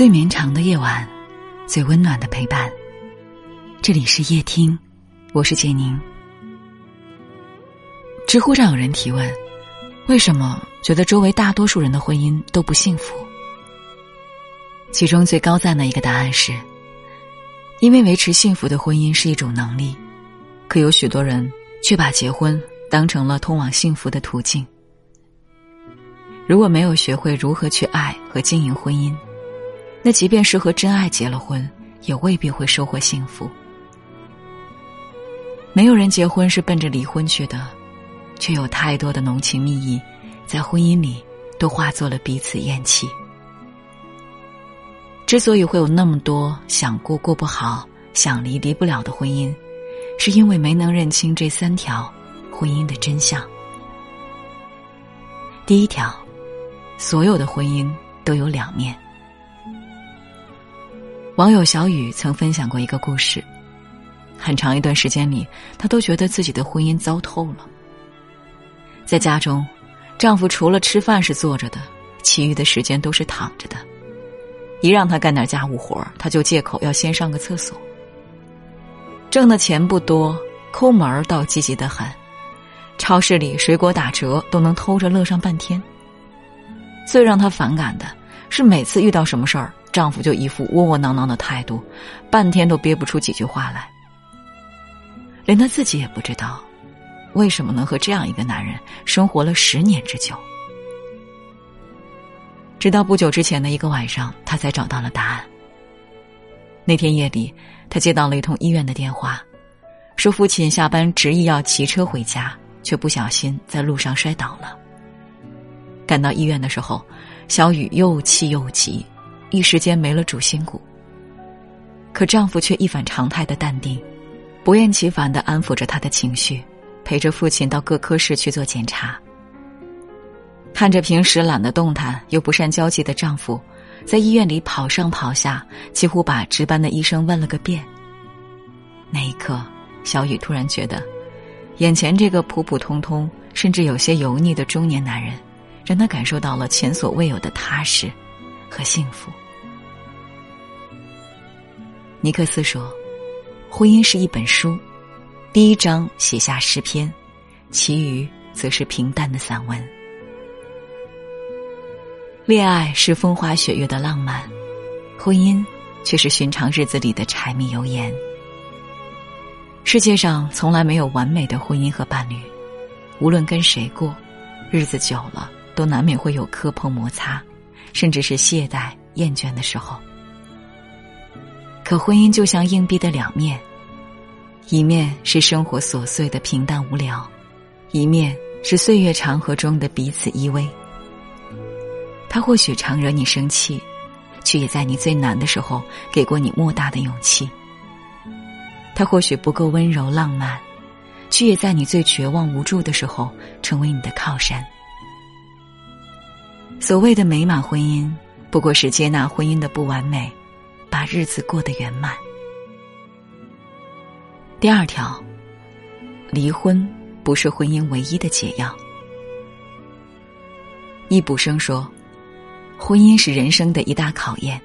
最绵长的夜晚，最温暖的陪伴。这里是夜听，我是建宁。知乎上有人提问：为什么觉得周围大多数人的婚姻都不幸福？其中最高赞的一个答案是：因为维持幸福的婚姻是一种能力，可有许多人却把结婚当成了通往幸福的途径。如果没有学会如何去爱和经营婚姻，那即便是和真爱结了婚，也未必会收获幸福。没有人结婚是奔着离婚去的，却有太多的浓情蜜意，在婚姻里都化作了彼此厌弃。之所以会有那么多想过过不好、想离离不了的婚姻，是因为没能认清这三条婚姻的真相。第一条，所有的婚姻都有两面。网友小雨曾分享过一个故事，很长一段时间里，她都觉得自己的婚姻糟透了。在家中，丈夫除了吃饭是坐着的，其余的时间都是躺着的。一让他干点家务活他就借口要先上个厕所。挣的钱不多，抠门倒积极的很，超市里水果打折都能偷着乐上半天。最让她反感的是，每次遇到什么事儿。丈夫就一副窝窝囊囊的态度，半天都憋不出几句话来。连她自己也不知道，为什么能和这样一个男人生活了十年之久。直到不久之前的一个晚上，她才找到了答案。那天夜里，她接到了一通医院的电话，说父亲下班执意要骑车回家，却不小心在路上摔倒了。赶到医院的时候，小雨又气又急。一时间没了主心骨。可丈夫却一反常态的淡定，不厌其烦的安抚着她的情绪，陪着父亲到各科室去做检查。看着平时懒得动弹又不善交际的丈夫，在医院里跑上跑下，几乎把值班的医生问了个遍。那一刻，小雨突然觉得，眼前这个普普通通甚至有些油腻的中年男人，让她感受到了前所未有的踏实和幸福。尼克斯说：“婚姻是一本书，第一章写下诗篇，其余则是平淡的散文。恋爱是风花雪月的浪漫，婚姻却是寻常日子里的柴米油盐。世界上从来没有完美的婚姻和伴侣，无论跟谁过，日子久了都难免会有磕碰摩擦，甚至是懈怠厌倦的时候。”可婚姻就像硬币的两面，一面是生活琐碎的平淡无聊，一面是岁月长河中的彼此依偎。他或许常惹你生气，却也在你最难的时候给过你莫大的勇气。他或许不够温柔浪漫，却也在你最绝望无助的时候成为你的靠山。所谓的美满婚姻，不过是接纳婚姻的不完美。把日子过得圆满。第二条，离婚不是婚姻唯一的解药。易卜生说：“婚姻是人生的一大考验。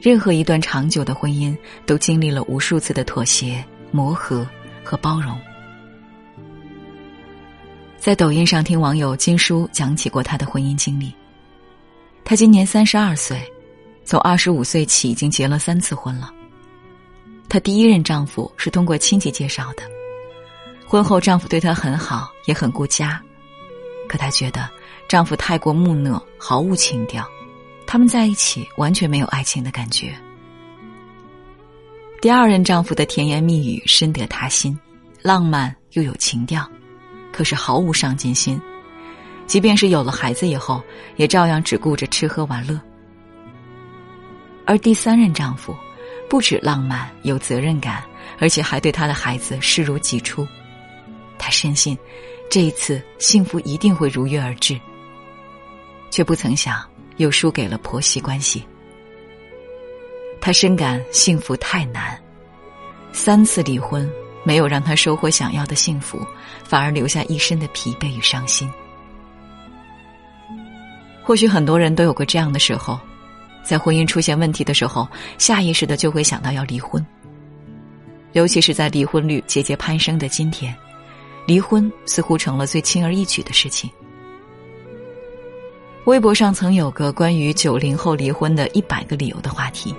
任何一段长久的婚姻都经历了无数次的妥协、磨合和包容。”在抖音上听网友金叔讲起过他的婚姻经历。他今年三十二岁。从二十五岁起，已经结了三次婚了。她第一任丈夫是通过亲戚介绍的，婚后丈夫对她很好，也很顾家，可她觉得丈夫太过木讷，毫无情调，他们在一起完全没有爱情的感觉。第二任丈夫的甜言蜜语深得她心，浪漫又有情调，可是毫无上进心，即便是有了孩子以后，也照样只顾着吃喝玩乐。而第三任丈夫，不止浪漫有责任感，而且还对他的孩子视如己出。她深信，这一次幸福一定会如约而至。却不曾想，又输给了婆媳关系。她深感幸福太难，三次离婚没有让他收获想要的幸福，反而留下一身的疲惫与伤心。或许很多人都有过这样的时候。在婚姻出现问题的时候，下意识的就会想到要离婚。尤其是在离婚率节节攀升的今天，离婚似乎成了最轻而易举的事情。微博上曾有个关于九零后离婚的一百个理由的话题，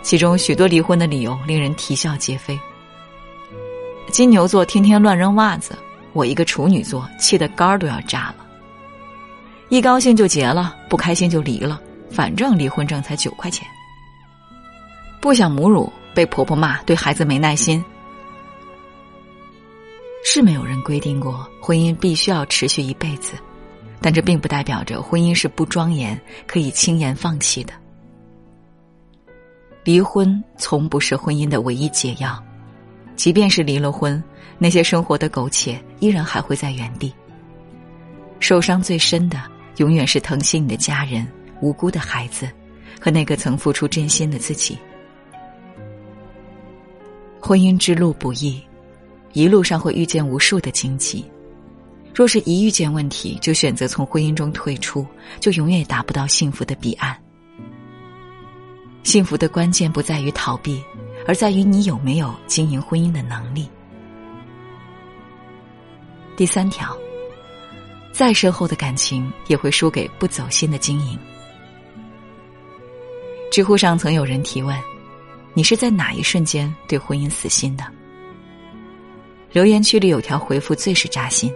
其中许多离婚的理由令人啼笑皆非。金牛座天天乱扔袜子，我一个处女座气得肝儿都要炸了。一高兴就结了，不开心就离了，反正离婚证才九块钱。不想母乳，被婆婆骂，对孩子没耐心。是没有人规定过婚姻必须要持续一辈子。但这并不代表着婚姻是不庄严、可以轻言放弃的。离婚从不是婚姻的唯一解药，即便是离了婚，那些生活的苟且依然还会在原地。受伤最深的，永远是疼惜你的家人、无辜的孩子，和那个曾付出真心的自己。婚姻之路不易，一路上会遇见无数的荆棘。若是一遇见问题就选择从婚姻中退出，就永远达不到幸福的彼岸。幸福的关键不在于逃避，而在于你有没有经营婚姻的能力。第三条，再深厚的感情也会输给不走心的经营。知乎上曾有人提问：“你是在哪一瞬间对婚姻死心的？”留言区里有条回复最是扎心。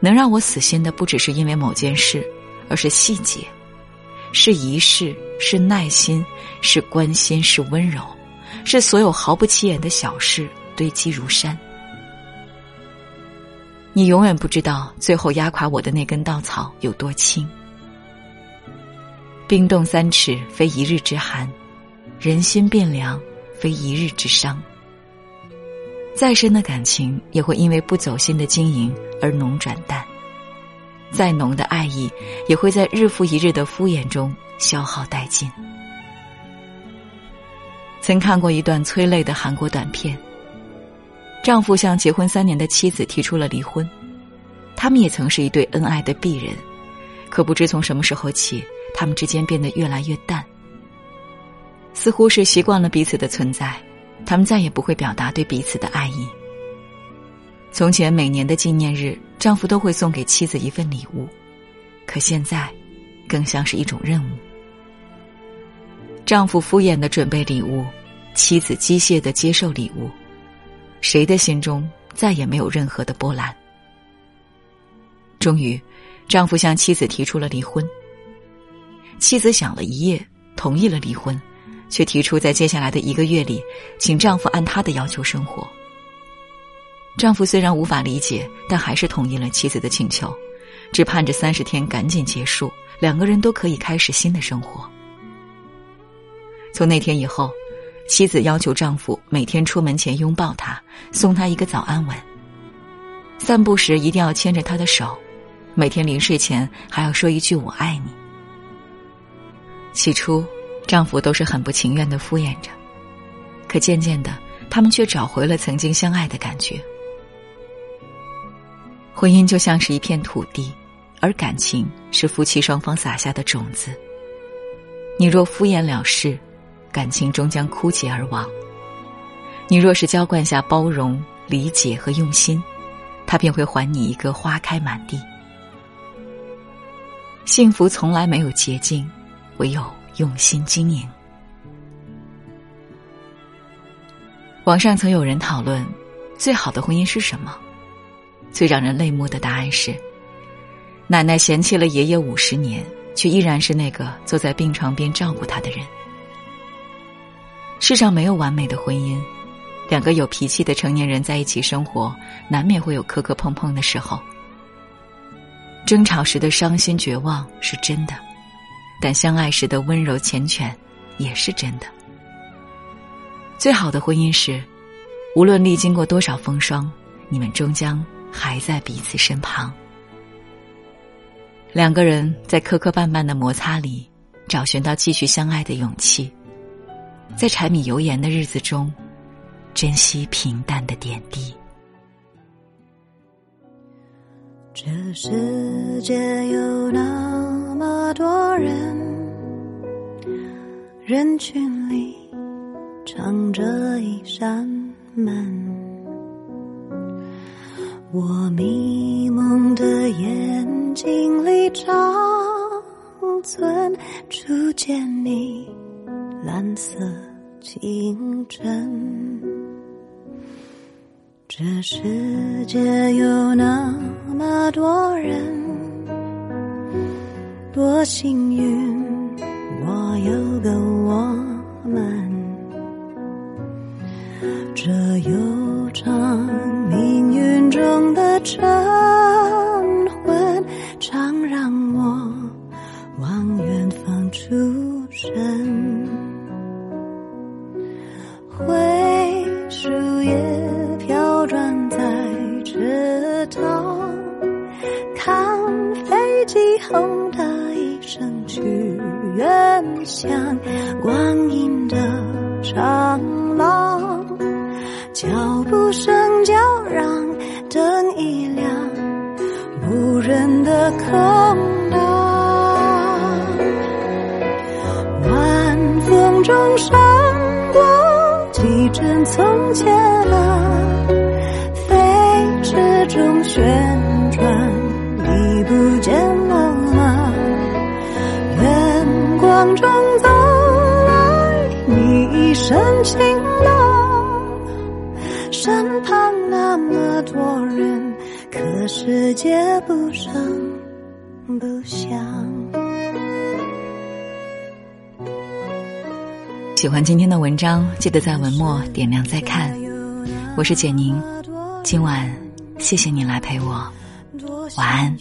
能让我死心的不只是因为某件事，而是细节，是仪式，是耐心，是关心，是温柔，是所有毫不起眼的小事堆积如山。你永远不知道最后压垮我的那根稻草有多轻。冰冻三尺，非一日之寒；人心变凉，非一日之伤。再深的感情也会因为不走心的经营而浓转淡，再浓的爱意也会在日复一日的敷衍中消耗殆尽。曾看过一段催泪的韩国短片，丈夫向结婚三年的妻子提出了离婚，他们也曾是一对恩爱的璧人，可不知从什么时候起，他们之间变得越来越淡，似乎是习惯了彼此的存在。他们再也不会表达对彼此的爱意。从前每年的纪念日，丈夫都会送给妻子一份礼物，可现在，更像是一种任务。丈夫敷衍的准备礼物，妻子机械的接受礼物，谁的心中再也没有任何的波澜？终于，丈夫向妻子提出了离婚。妻子想了一夜，同意了离婚。却提出在接下来的一个月里，请丈夫按她的要求生活。丈夫虽然无法理解，但还是同意了妻子的请求，只盼着三十天赶紧结束，两个人都可以开始新的生活。从那天以后，妻子要求丈夫每天出门前拥抱她，送她一个早安吻；散步时一定要牵着她的手，每天临睡前还要说一句“我爱你”。起初。丈夫都是很不情愿的敷衍着，可渐渐的，他们却找回了曾经相爱的感觉。婚姻就像是一片土地，而感情是夫妻双方撒下的种子。你若敷衍了事，感情终将枯竭而亡；你若是浇灌下包容、理解和用心，他便会还你一个花开满地。幸福从来没有捷径，唯有。用心经营。网上曾有人讨论，最好的婚姻是什么？最让人泪目的答案是：奶奶嫌弃了爷爷五十年，却依然是那个坐在病床边照顾他的人。世上没有完美的婚姻，两个有脾气的成年人在一起生活，难免会有磕磕碰碰的时候。争吵时的伤心绝望是真的。但相爱时的温柔缱绻，也是真的。最好的婚姻是，无论历经过多少风霜，你们终将还在彼此身旁。两个人在磕磕绊绊的摩擦里，找寻到继续相爱的勇气，在柴米油盐的日子中，珍惜平淡的点滴。这世界有那么多人，人群里藏着一扇门。我迷蒙的眼睛里长存初见你蓝色清晨。这世界有那么多人，多幸运，我有个我们，这悠长。命运中的晨无声叫。嚷灯一亮，无人的空荡，晚风中闪过几帧从前啊，飞驰中旋转，已不见了吗？远光中走来，你一身晴朗，身旁。那么多人，可世界不声不响。喜欢今天的文章，记得在文末点亮再看。我是简宁，今晚谢谢你来陪我，晚安。